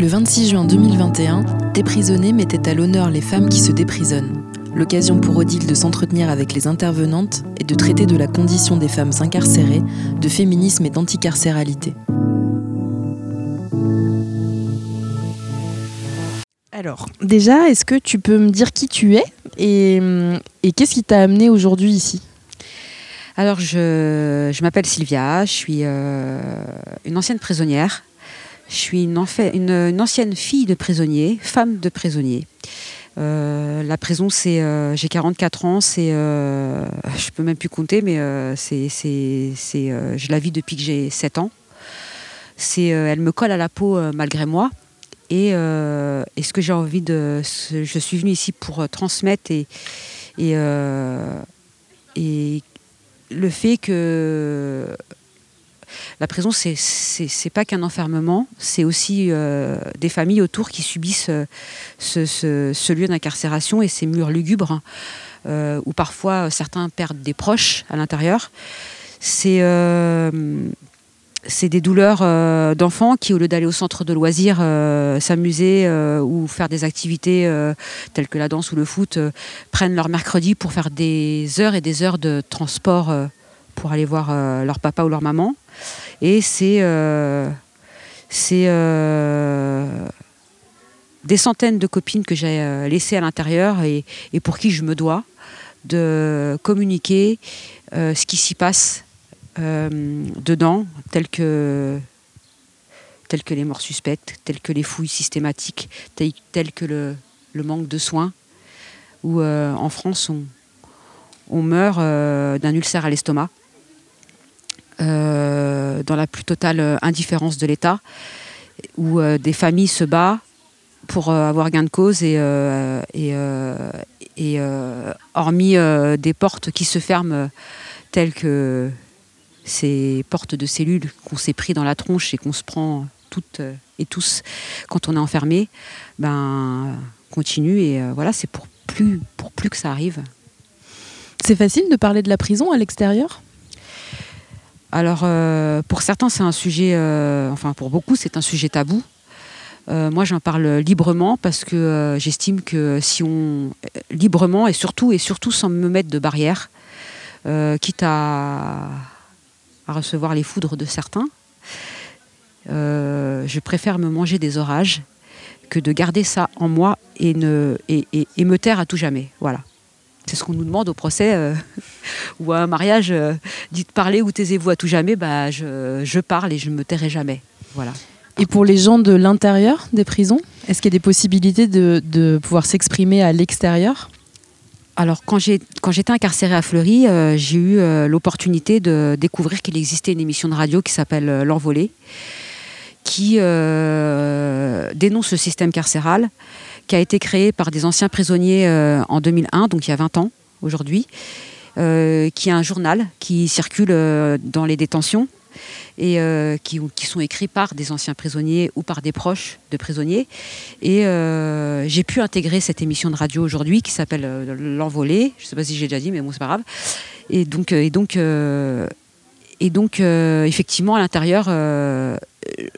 Le 26 juin 2021, Déprisonner mettait à l'honneur les femmes qui se déprisonnent. L'occasion pour Odile de s'entretenir avec les intervenantes et de traiter de la condition des femmes incarcérées, de féminisme et d'anticarcéralité. Alors, déjà, est-ce que tu peux me dire qui tu es et, et qu'est-ce qui t'a amené aujourd'hui ici? Alors, je, je m'appelle Sylvia, je suis euh, une ancienne prisonnière. Je suis une, ancienne fille de prisonnier, femme de prisonnier. Euh, la prison, euh, j'ai 44 ans, c'est, euh, je peux même plus compter, mais euh, c'est, c'est, je la vis depuis que j'ai 7 ans. C'est, elle me colle à la peau malgré moi. Et, et ce que j'ai envie de, je suis venue ici pour transmettre et, et, et le fait que la prison, c'est c'est pas qu'un enfermement, c'est aussi euh, des familles autour qui subissent euh, ce, lieu d'incarcération et ces murs lugubres, euh, où parfois certains perdent des proches à l'intérieur. C'est des douleurs d'enfants qui, au lieu d'aller au centre de loisirs, s'amuser ou faire des activités telles que la danse ou le foot, prennent leur mercredi pour faire des heures et des heures de transport pour aller voir leur papa ou leur maman. Et c'est euh, c'est euh, des centaines de copines que j'ai euh, laissées à l'intérieur et, et pour qui je me dois de communiquer ce qui s'y passe dedans, tel que, que les morts suspectes, telles que les fouilles systématiques, telles, que le, le manque de soins, où en France on, on meurt d'un ulcère à l'estomac, dans la plus totale euh, indifférence de l'État, où euh, des familles se battent pour euh, avoir gain de cause et, euh, euh, euh, hormis euh, des portes qui se ferment euh, telles que ces portes de cellules qu'on s'est pris dans la tronche et qu'on se prend toutes euh, et tous quand on est enfermé, ben continue et euh, voilà c'est pour plus pour plus que ça arrive. C'est facile de parler de la prison à l'extérieur? Alors, euh, pour certains, c'est un sujet, euh, enfin pour beaucoup, c'est un sujet tabou. Euh, moi, j'en parle librement parce que j'estime que si on librement et surtout et surtout sans me mettre de barrière, quitte à, recevoir les foudres de certains, je préfère me manger des orages que de garder ça en moi et, ne, et me taire à tout jamais. Voilà. C'est ce qu'on nous demande au procès euh, ou à un mariage. euh, dites parler ou taisez-vous à tout jamais. Bah, je, je parle et je ne me tairai jamais. Voilà. Et pour les gens de l'intérieur des prisons, est-ce qu'il y a des possibilités de, de pouvoir s'exprimer à l'extérieur? Alors, quand j'étais incarcérée à Fleury, euh, j'ai eu euh, l'opportunité de découvrir qu'il existait une émission de radio qui s'appelle euh, L'Envolée, qui dénonce le système carcéral, qui a été créé par des anciens prisonniers euh, en 2001, donc il y a 20 ans aujourd'hui, euh, qui est un journal qui circule euh, dans les détentions et qui, sont écrits par des anciens prisonniers ou par des proches de prisonniers. Et j'ai pu intégrer cette émission de radio aujourd'hui qui s'appelle L'Envolée. Je ne sais pas si j'ai déjà dit, mais bon, c'est pas grave. Et donc, effectivement, à l'intérieur,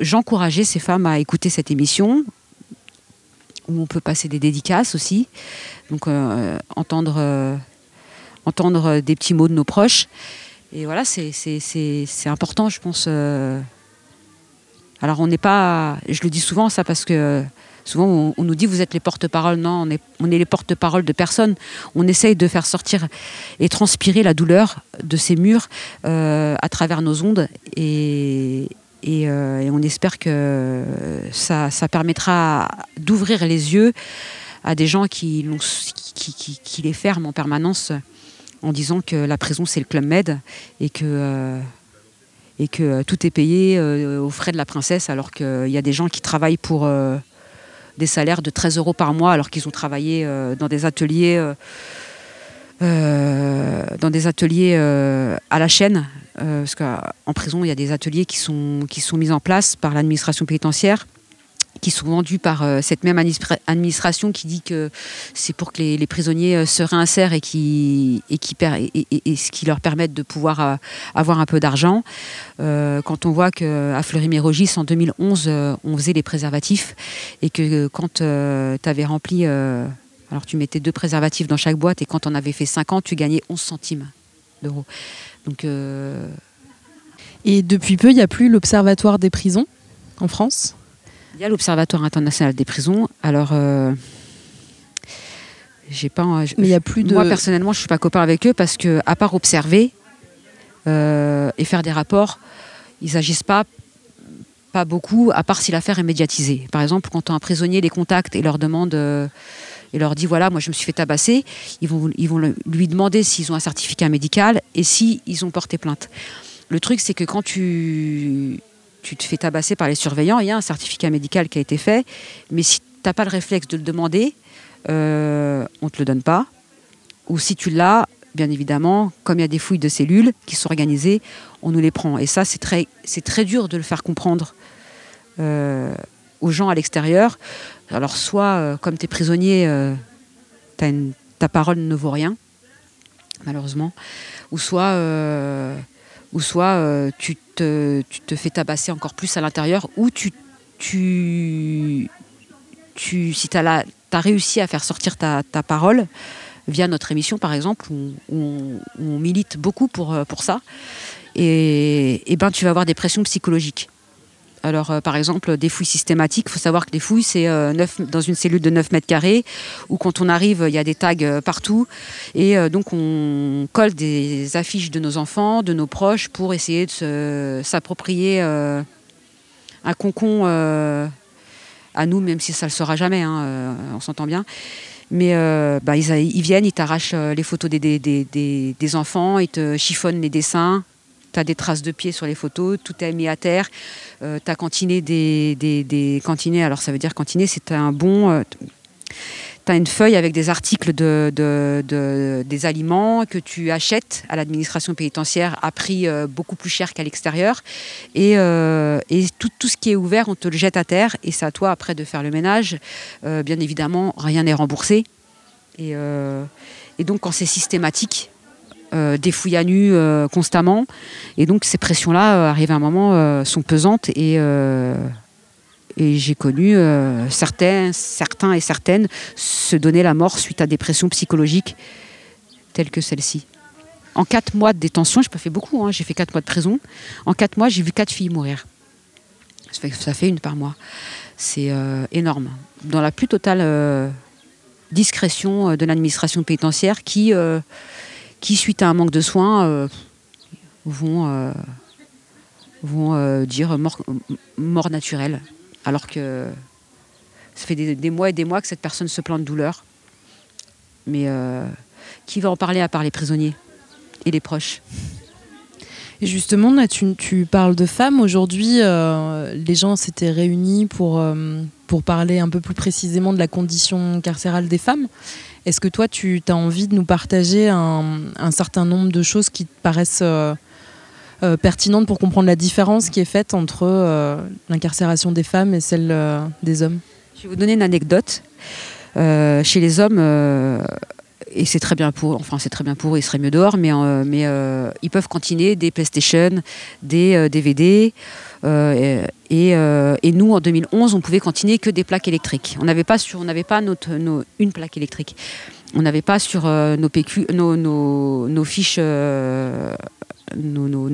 j'encourageais ces femmes à écouter cette émission où on peut passer des dédicaces aussi. Donc, euh, entendre, euh, entendre des petits mots de nos proches. Et voilà, c'est important, je pense. euh. Alors, on n'est pas. Je le dis souvent, ça, parce que souvent, on, nous dit vous êtes les porte-parole. Non, on est, les porte-parole de personne. On essaye de faire sortir et transpirer la douleur de ces murs à travers nos ondes. Et, et, euh, et on espère que ça, permettra d'ouvrir les yeux à des gens qui, les ferment en permanence en disant que la prison c'est le club med et que, euh, et que tout est payé euh, aux frais de la princesse alors qu'il y a des gens qui travaillent pour des salaires de 13 euros par mois alors qu'ils ont travaillé dans des ateliers dans des ateliers à la chaîne parce qu'en prison il y a des ateliers qui sont, qui sont mis en place par l'administration pénitentiaire qui sont vendus par euh, cette même administration qui dit que c'est pour que les, prisonniers euh, se réinsèrent et, qui, ce qui leur permette de pouvoir euh, avoir un peu d'argent. quand on voit qu'à Fleury-Mérogis, en 2011, on faisait les préservatifs et que quand tu avais rempli, alors tu mettais deux préservatifs dans chaque boîte et quand on avait fait 50, tu gagnais 11 centimes d'euros. Donc. Et depuis peu, il n'y a plus l'Observatoire des prisons en France? il y a l'Observatoire international des prisons. Alors, euh, j'ai pas. Mais il y a plus de. Moi personnellement, je suis pas copain avec eux parce que, à part observer euh, et faire des rapports, ils agissent pas pas beaucoup, à part si l'affaire est médiatisée. Par exemple, quand un prisonnier les contacte et leur demande euh, et leur dit voilà, moi je me suis fait tabasser, ils vont, ils vont lui demander s'ils ont un certificat médical et s'ils ils ont porté plainte. Le truc, c'est que quand tu tu te fais tabasser par les surveillants, il y a un certificat médical qui a été fait, mais si tu n'as pas le réflexe de le demander, euh, on ne te le donne pas. Ou si tu l'as, bien évidemment, comme il y a des fouilles de cellules qui sont organisées, on nous les prend. Et ça, c'est très, c'est très dur de le faire comprendre euh, aux gens à l'extérieur. Alors, soit, euh, comme tu es prisonnier, ta parole ne vaut rien, malheureusement, ou soit euh, tu, te, fais tabasser encore plus à l'intérieur, ou tu, tu, tu si tu as, réussi à faire sortir ta, parole via notre émission par exemple, où, on, milite beaucoup pour, euh, pour ça, et, et ben, tu vas avoir des pressions psychologiques. Alors, euh, par exemple, des fouilles systématiques, il faut savoir que les fouilles, c'est euh, dans une cellule de 9 mètres carrés, où quand on arrive, il y a des tags euh, partout. Et donc, on colle des affiches de nos enfants, de nos proches, pour essayer de s'approprier un concon à nous, même si ça ne le sera jamais, hein, on s'entend bien. Mais bah, ils, viennent, ils t'arrachent les photos des, des, enfants, ils te chiffonnent les dessins, tu as des traces de pieds sur les photos, tout est mis à terre. Euh, tu as cantiné des, des, cantinés, alors ça veut dire cantiner, c'est un bon. Euh, tu as une feuille avec des articles de, des aliments que tu achètes à l'administration pénitentiaire à prix euh, beaucoup plus cher qu'à l'extérieur. Et, et tout, tout, ce qui est ouvert, on te le jette à terre et c'est à toi après de faire le ménage. bien évidemment, rien n'est remboursé. Et, et donc, quand c'est systématique, euh, des fouilles à nu euh, constamment. Et donc ces pressions-là, euh, arrivent à un moment, sont pesantes. Et, et j'ai connu certains, certains et certaines se donner la mort suite à des pressions psychologiques telles que celle-ci. En quatre mois de détention, je pas fait beaucoup, hein, j'ai fait quatre mois de prison. En quatre mois, j'ai vu quatre filles mourir. Ça fait une par mois. C'est énorme. Dans la plus totale discrétion de l'administration pénitentiaire qui qui, suite à un manque de soins, euh, vont, euh, vont euh, dire mort, mort, naturelle. Alors que ça fait des, mois et des mois que cette personne se plaint de douleur. Mais qui va en parler à part les prisonniers et les proches? Justement, tu, parles de femmes. Aujourd'hui, les gens s'étaient réunis pour, pour parler un peu plus précisément de la condition carcérale des femmes. Est-ce que toi, tu as envie de nous partager un, certain nombre de choses qui te paraissent euh, euh, pertinentes pour comprendre la différence qui est faite entre euh, l'incarcération des femmes et celle des hommes? Je vais vous donner une anecdote. chez les hommes, et c'est très bien pour, enfin c'est très bien pour ils seraient mieux dehors, mais, mais ils peuvent continuer des PlayStation, des DVD. Euh, euh, et, nous, en 2011, on pouvait continuer que des plaques électriques. On n'avait pas, sur, on pas notre, une plaque électrique. On n'avait pas sur euh, nos, PQ, nos, nos, fiches, nos,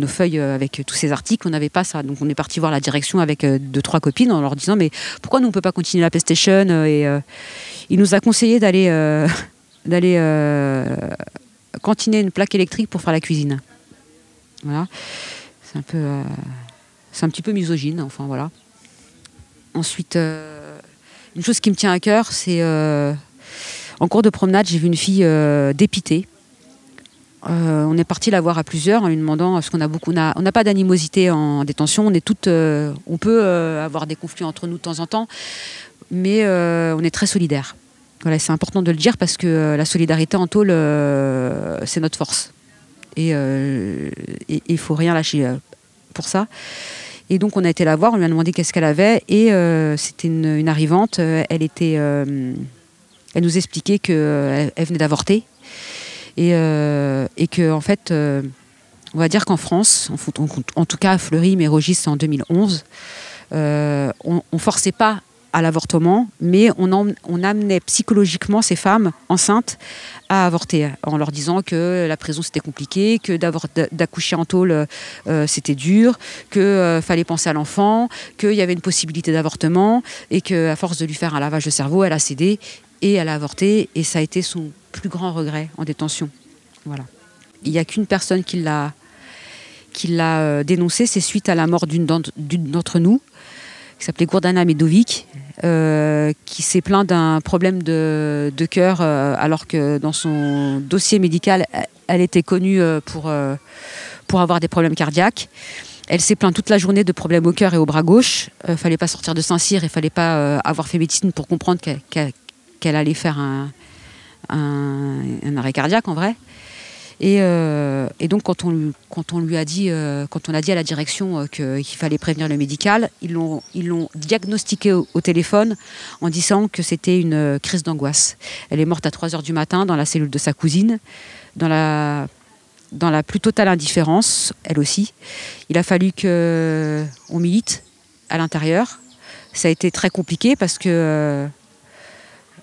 feuilles avec tous ces articles, on n'avait pas ça. Donc on est parti voir la direction avec deux, trois copines en leur disant Mais pourquoi nous, on ne peut pas continuer la PlayStation Et il nous a conseillé d'aller d'aller cantiner une plaque électrique pour faire la cuisine. Voilà. C'est un peu. Un petit peu misogyne, enfin voilà. Ensuite, euh, une chose qui me tient à cœur, c'est euh, en cours de promenade, j'ai vu une fille euh, dépitée. on est parti la voir à plusieurs en lui demandant ce qu'on a beaucoup. On n'a pas d'animosité en détention. On est toutes. on peut avoir des conflits entre nous de temps en temps, mais on est très solidaires. Voilà, c'est important de le dire parce que la solidarité en tôle, c'est notre force. Et il faut rien lâcher pour ça. Et donc on a été la voir, on lui a demandé qu'est-ce qu'elle avait, et c'était une, arrivante. elle était, elle nous expliquait qu'elle elle venait d'avorter et, et que en fait, on va dire qu'en France, en, tout cas à Fleury, mais Rogis en 2011, on, on forçait pas à l'avortement, mais on, amenait psychologiquement ces femmes enceintes à avorter, en leur disant que la prison c'était compliqué, que d'accoucher en tôle euh, c'était dur, qu'il euh, fallait penser à l'enfant, qu'il y avait une possibilité d'avortement, et qu'à force de lui faire un lavage de cerveau, elle a cédé et elle a avorté, et ça a été son plus grand regret en détention. Voilà. Il n'y a qu'une personne qui l'a qui l'a euh, dénoncé, c'est suite à la mort d'une d'entre nous, qui s'appelait Gourdana Medovic, euh, qui s'est plaint d'un problème de, cœur, euh, alors que dans son dossier médical, elle était connue euh, pour, pour avoir des problèmes cardiaques. Elle s'est plainte toute la journée de problèmes au cœur et au bras gauche. Il fallait pas sortir de Saint-Cyr, il ne fallait pas avoir fait médecine pour comprendre qu'elle allait faire un, arrêt cardiaque en vrai. Euh, et, donc, quand on, on lui a dit, euh, quand on a dit à la direction euh, qu'il fallait prévenir le médical, ils l'ont, diagnostiqué au, téléphone en disant que c'était une crise d'angoisse. Elle est morte à 3 heures du matin dans la cellule de sa cousine, dans la, plus totale indifférence, elle aussi. Il a fallu qu'on milite à l'intérieur. Ça a été très compliqué parce que.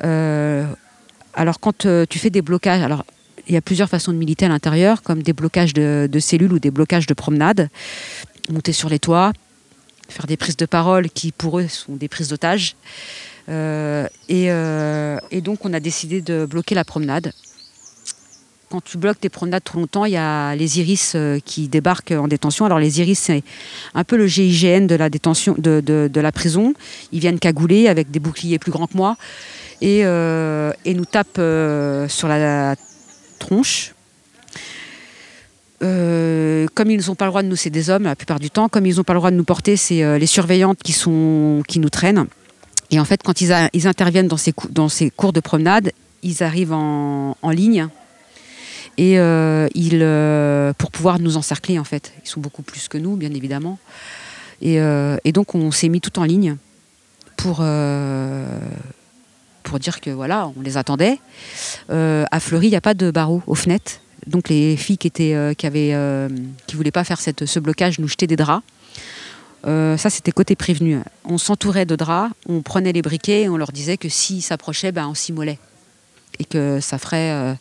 alors, quand tu fais des blocages, alors il y a plusieurs façons de militer à l'intérieur, comme des blocages de, cellules ou des blocages de promenade. Monter sur les toits, faire des prises de parole qui, pour eux, sont des prises d'otages. Euh, euh, et, donc, on a décidé de bloquer la promenade. Quand tu bloques tes promenades trop longtemps, il y a les iris euh, qui débarquent en détention. Alors, les iris, c'est un peu le GIGN de la détention, de, de, la prison. Ils viennent cagouler avec des boucliers plus grands que moi et, et nous tapent sur la Euh, comme ils n'ont pas le droit de nous, c'est des hommes la plupart du temps, comme ils n'ont pas le droit de nous porter, c'est euh, les surveillantes qui, sont, qui nous traînent. Et en fait, quand ils, interviennent dans ces, cours de promenade, ils arrivent en, ligne et euh, ils, pour pouvoir nous encercler en fait. Ils sont beaucoup plus que nous, bien évidemment. Et donc on s'est mis tout en ligne pour pour dire que voilà, on les attendait. Euh, à Fleury, il n'y a pas de barreaux aux fenêtres. Donc les filles qui étaient, euh, qui avaient, euh, voulaient pas faire ce blocage nous jetaient des draps. ça, c'était côté prévenu. On s'entourait de draps, on prenait les briquets et on leur disait que s'ils s'approchaient, ben, on s'immolait. Et que ça ferait,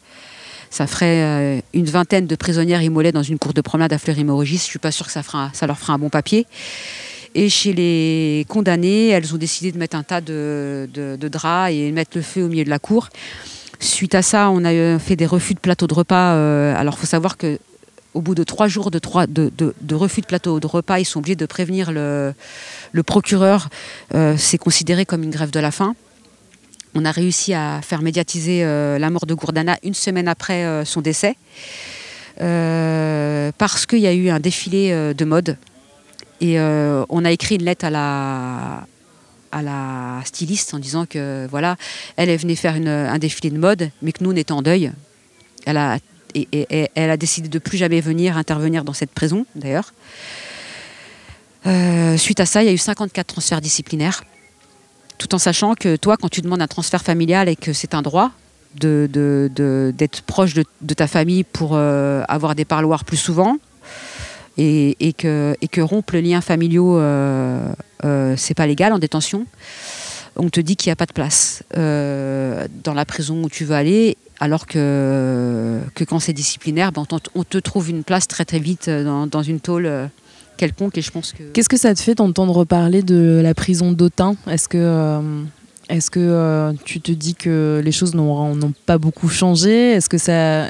ça ferait une vingtaine de prisonnières immolées dans une cour de promenade à Fleury-Mérogis. Je ne suis pas sûre que ça leur fera un bon papier. Et chez les condamnés, elles ont décidé de mettre un tas de, draps et mettre le feu au milieu de la cour. Suite à ça, on a fait des refus de plateau de repas. Euh, alors, il faut savoir que au bout de trois jours de, refus de plateau de repas, ils sont obligés de prévenir le, procureur. Euh, c'est considéré comme une grève de la faim. On a réussi à faire médiatiser euh, la mort de Gourdana une semaine après son décès, parce qu'il y a eu un défilé de mode et euh, on a écrit une lettre à la, styliste en disant que voilà, elle, est venait faire un défilé de mode, mais que nous, on en deuil. Elle a, décidé de plus jamais venir intervenir dans cette prison, d'ailleurs. Euh, suite à ça, il y a eu 54 transferts disciplinaires, tout en sachant que toi, quand tu demandes un transfert familial et que c'est un droit d'être proche de, ta famille pour euh, avoir des parloirs plus souvent, et, que, et rompre le lien familial, euh, euh, c'est pas légal en détention. On te dit qu'il n'y a pas de place euh, dans la prison où tu veux aller, alors que, quand c'est disciplinaire, ben on, te trouve une place très très vite dans, dans une tôle quelconque. Et je pense que. Qu'est-ce que ça te fait d'entendre parler de la prison d'Autun? Est-ce que est-ce que tu te dis que les choses n'ont pas beaucoup changé? Est-ce que ça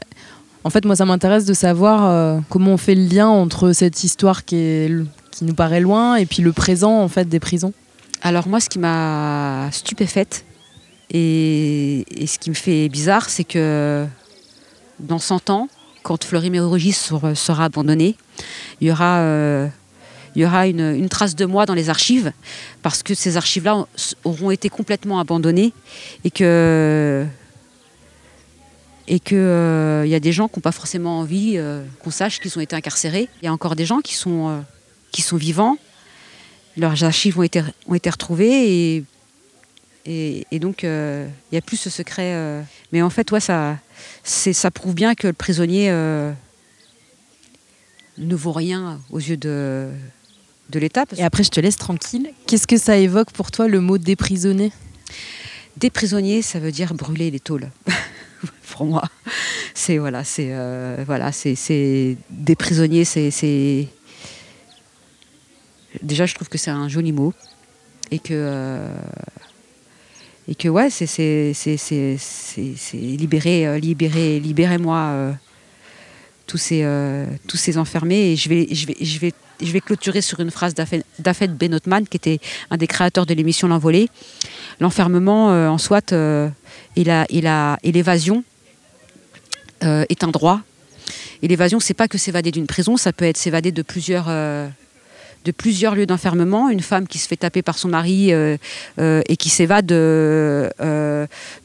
en fait, moi, ça m'intéresse de savoir euh, comment on fait le lien entre cette histoire qui, nous paraît loin et puis le présent en fait des prisons. Alors moi, ce qui m'a stupéfaite et, ce qui me fait bizarre, c'est que dans 100 ans, quand Fleury-Mérogis sera, abandonné, euh, il y aura une, trace de moi dans les archives, parce que ces archives-là auront été complètement abandonnées et que et qu'il euh, y a des gens qui n'ont pas forcément envie euh, qu'on sache qu'ils ont été incarcérés. Il y a encore des gens qui sont, euh, qui sont vivants, leurs archives ont été, ont été retrouvées et, et, donc il n'y a plus ce secret. mais en fait, ouais, ça, ça prouve bien que le prisonnier ne vaut rien aux yeux de, de l'État. Et après, je te laisse tranquille. Qu'est-ce que ça évoque pour toi le mot déprisonner? Déprisonnier, ça veut dire brûler les tôles. pour moi, c'est voilà, c'est euh, voilà, c'est des prisonniers, c'est déjà je trouve que c'est un joli mot et que euh, et que ouais, c'est c'est libérer euh, libérer libérez-moi tous ces, euh, tous ces enfermés. Et je vais, je, vais, je, vais, je vais clôturer sur une phrase d'Afed Benotman, qui était un des créateurs de l'émission L'Envolée. L'enfermement, euh, en soit, euh, et l'évasion est un droit. Et l'évasion, c'est pas que s'évader d'une prison, ça peut être s'évader de plusieurs lieux d'enfermement, une femme qui se fait taper par son mari et qui s'évade de,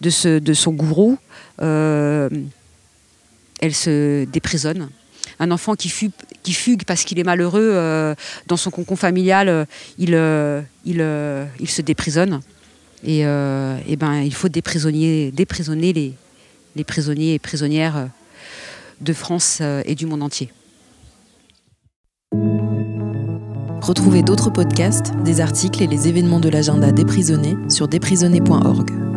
de son gourou elle se déprisonne. Un enfant qui fugue, qui fugue parce qu'il est malheureux euh, dans son concon familial, euh, il, euh, il, se déprisonne. Et, et, ben, il faut déprisonner, les, les prisonniers et prisonnières de France et du monde entier. Retrouvez d'autres podcasts, des articles et les événements de l'agenda déprisonné sur déprisonné.org.